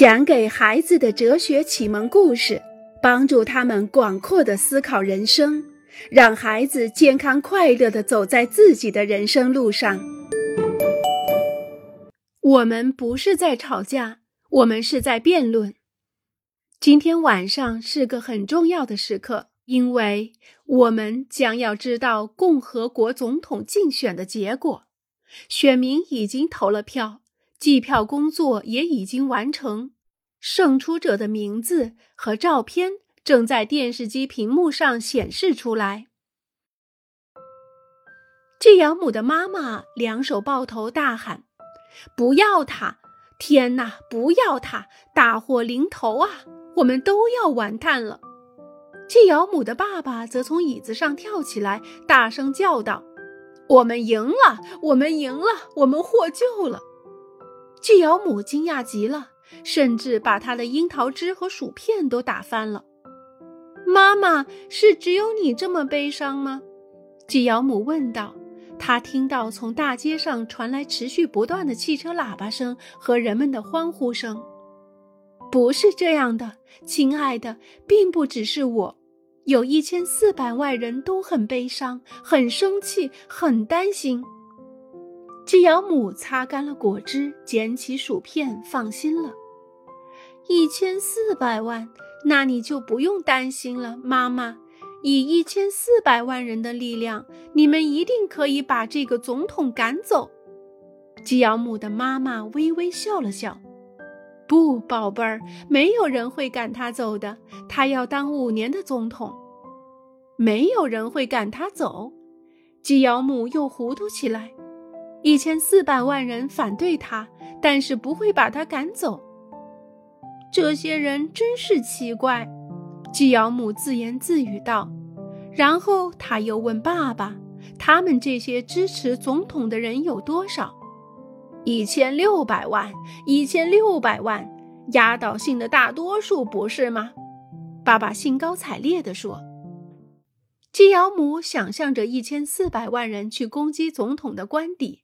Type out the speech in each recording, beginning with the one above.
讲给孩子的哲学启蒙故事，帮助他们广阔的思考人生，让孩子健康快乐的走在自己的人生路上。我们不是在吵架，我们是在辩论。今天晚上是个很重要的时刻，因为我们将要知道共和国总统竞选的结果，选民已经投了票。计票工作也已经完成，胜出者的名字和照片正在电视机屏幕上显示出来。季养母的妈妈两手抱头大喊：“不要他！天哪，不要他！大祸临头啊！我们都要完蛋了！”季养母的爸爸则从椅子上跳起来，大声叫道：“我们赢了！我们赢了！我们获救了！”季瑶母惊讶极了，甚至把他的樱桃汁和薯片都打翻了。妈妈，是只有你这么悲伤吗？季瑶母问道。他听到从大街上传来持续不断的汽车喇叭声和人们的欢呼声。不是这样的，亲爱的，并不只是我，有一千四百万人都很悲伤、很生气、很担心。季养母擦干了果汁，捡起薯片，放心了。一千四百万，那你就不用担心了，妈妈。以一千四百万人的力量，你们一定可以把这个总统赶走。季养母的妈妈微微笑了笑：“不，宝贝儿，没有人会赶他走的。他要当五年的总统，没有人会赶他走。”季养母又糊涂起来。一千四百万人反对他，但是不会把他赶走。这些人真是奇怪，季尧姆自言自语道。然后他又问爸爸：“他们这些支持总统的人有多少？”一千六百万，一千六百万，压倒性的大多数，不是吗？爸爸兴高采烈地说。季尧姆想象着一千四百万人去攻击总统的官邸。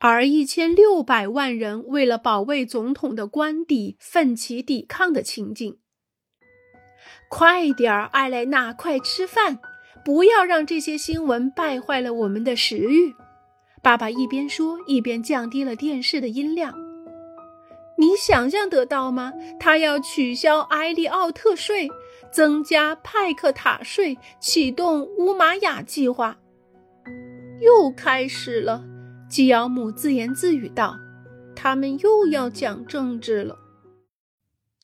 而一千六百万人为了保卫总统的官邸奋起抵抗的情景。快点儿，艾莱娜，快吃饭！不要让这些新闻败坏了我们的食欲。爸爸一边说，一边降低了电视的音量。你想象得到吗？他要取消埃利奥特税，增加派克塔税，启动乌玛雅计划。又开始了。季尧母自言自语道：“他们又要讲政治了。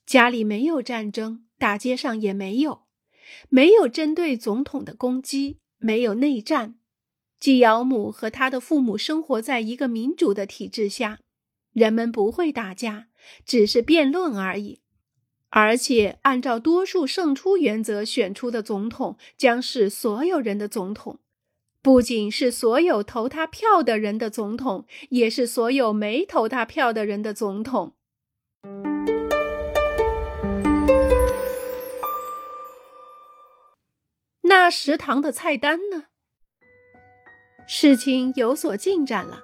家里没有战争，大街上也没有，没有针对总统的攻击，没有内战。季尧母和他的父母生活在一个民主的体制下，人们不会打架，只是辩论而已。而且，按照多数胜出原则选出的总统将是所有人的总统。”不仅是所有投他票的人的总统，也是所有没投他票的人的总统。那食堂的菜单呢？事情有所进展了。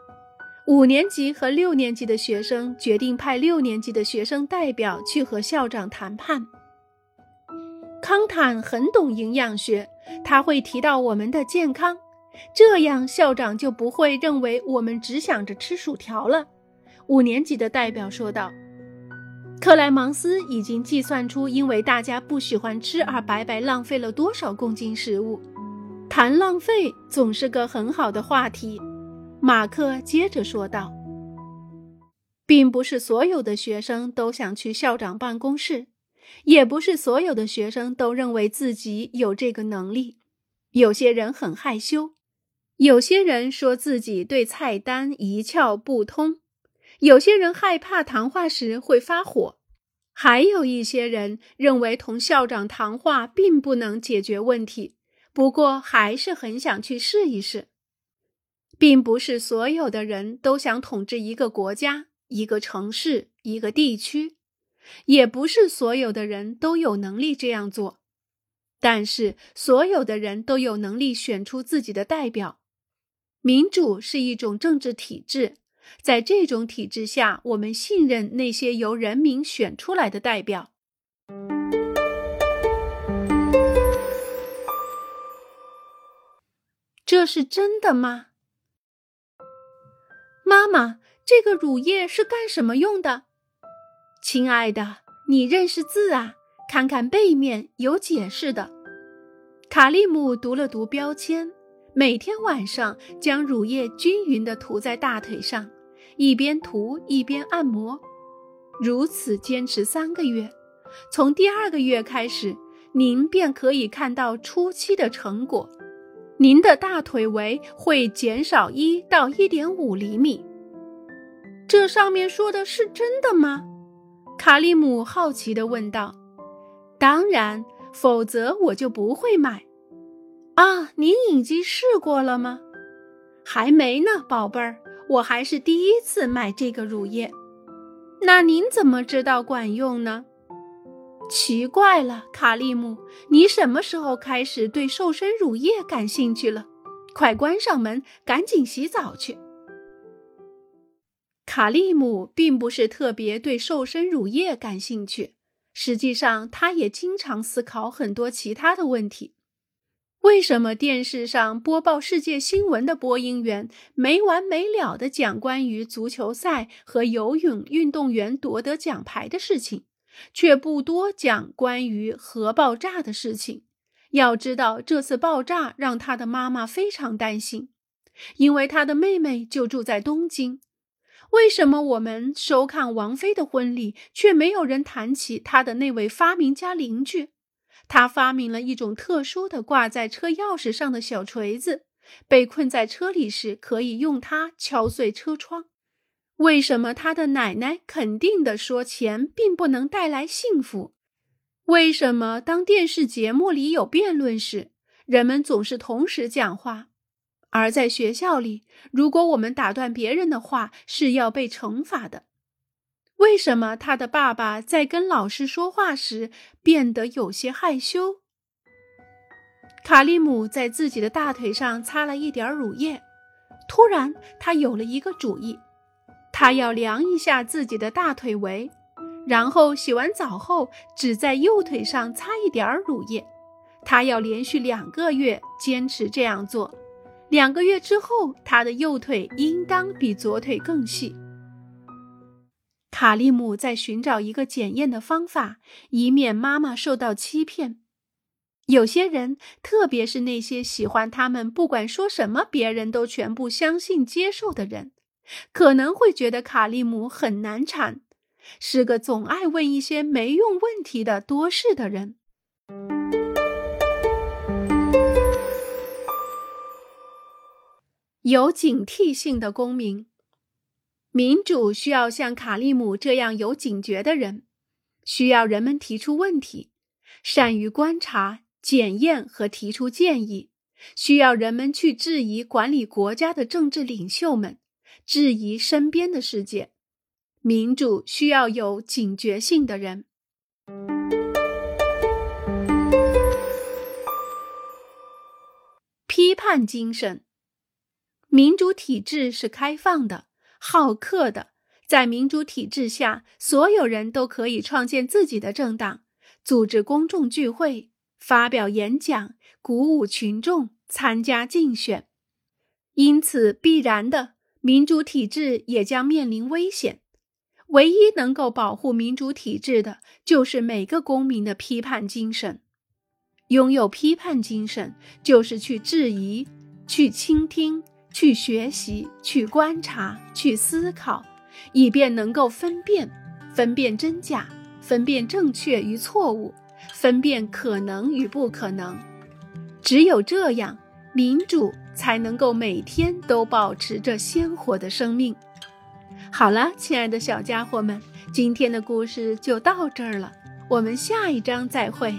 五年级和六年级的学生决定派六年级的学生代表去和校长谈判。康坦很懂营养学，他会提到我们的健康。这样，校长就不会认为我们只想着吃薯条了。五年级的代表说道：“克莱芒斯已经计算出，因为大家不喜欢吃而白白浪费了多少公斤食物。谈浪费总是个很好的话题。”马克接着说道：“并不是所有的学生都想去校长办公室，也不是所有的学生都认为自己有这个能力。有些人很害羞。”有些人说自己对菜单一窍不通，有些人害怕谈话时会发火，还有一些人认为同校长谈话并不能解决问题，不过还是很想去试一试。并不是所有的人都想统治一个国家、一个城市、一个地区，也不是所有的人都有能力这样做，但是所有的人都有能力选出自己的代表。民主是一种政治体制，在这种体制下，我们信任那些由人民选出来的代表。这是真的吗？妈妈，这个乳液是干什么用的？亲爱的，你认识字啊？看看背面有解释的。卡利姆读了读标签，每天晚上将乳液均匀地涂在大腿上，一边涂一边按摩，如此坚持三个月。从第二个月开始，您便可以看到初期的成果。您的大腿围会减少一到一点五厘米。这上面说的是真的吗？卡利姆好奇地问道。“当然，否则我就不会买。”啊，您已经试过了吗？还没呢，宝贝儿，我还是第一次买这个乳液。那您怎么知道管用呢？奇怪了，卡利姆，你什么时候开始对瘦身乳液感兴趣了？快关上门，赶紧洗澡去。卡利姆并不是特别对瘦身乳液感兴趣，实际上他也经常思考很多其他的问题。为什么电视上播报世界新闻的播音员没完没了地讲关于足球赛和游泳运动员夺得奖牌的事情？却不多讲关于核爆炸的事情。要知道，这次爆炸让他的妈妈非常担心，因为他的妹妹就住在东京。为什么我们收看王菲的婚礼，却没有人谈起他的那位发明家邻居？他发明了一种特殊的挂在车钥匙上的小锤子，被困在车里时可以用它敲碎车窗。为什么他的奶奶肯定地说钱并不能带来幸福？为什么当电视节目里有辩论时，人们总是同时讲话，而在学校里，如果我们打断别人的话是要被惩罚的？为什么他的爸爸在跟老师说话时变得有些害羞？卡利姆在自己的大腿上擦了一点乳液，突然他有了一个主意。他要量一下自己的大腿围，然后洗完澡后只在右腿上擦一点乳液。他要连续两个月坚持这样做，两个月之后，他的右腿应当比左腿更细。卡利姆在寻找一个检验的方法，以免妈妈受到欺骗。有些人，特别是那些喜欢他们不管说什么别人都全部相信接受的人。可能会觉得卡利姆很难缠，是个总爱问一些没用问题的多事的人。有警惕性的公民，民主需要像卡利姆这样有警觉的人，需要人们提出问题，善于观察、检验和提出建议，需要人们去质疑管理国家的政治领袖们。质疑身边的世界，民主需要有警觉性的人。批判精神，民主体制是开放的、好客的。在民主体制下，所有人都可以创建自己的政党，组织公众聚会，发表演讲，鼓舞群众参加竞选。因此，必然的。民主体制也将面临危险。唯一能够保护民主体制的，就是每个公民的批判精神。拥有批判精神，就是去质疑、去倾听、去学习、去观察、去思考，以便能够分辨、分辨真假、分辨正确与错误、分辨可能与不可能。只有这样，民主。才能够每天都保持着鲜活的生命。好了，亲爱的小家伙们，今天的故事就到这儿了，我们下一章再会。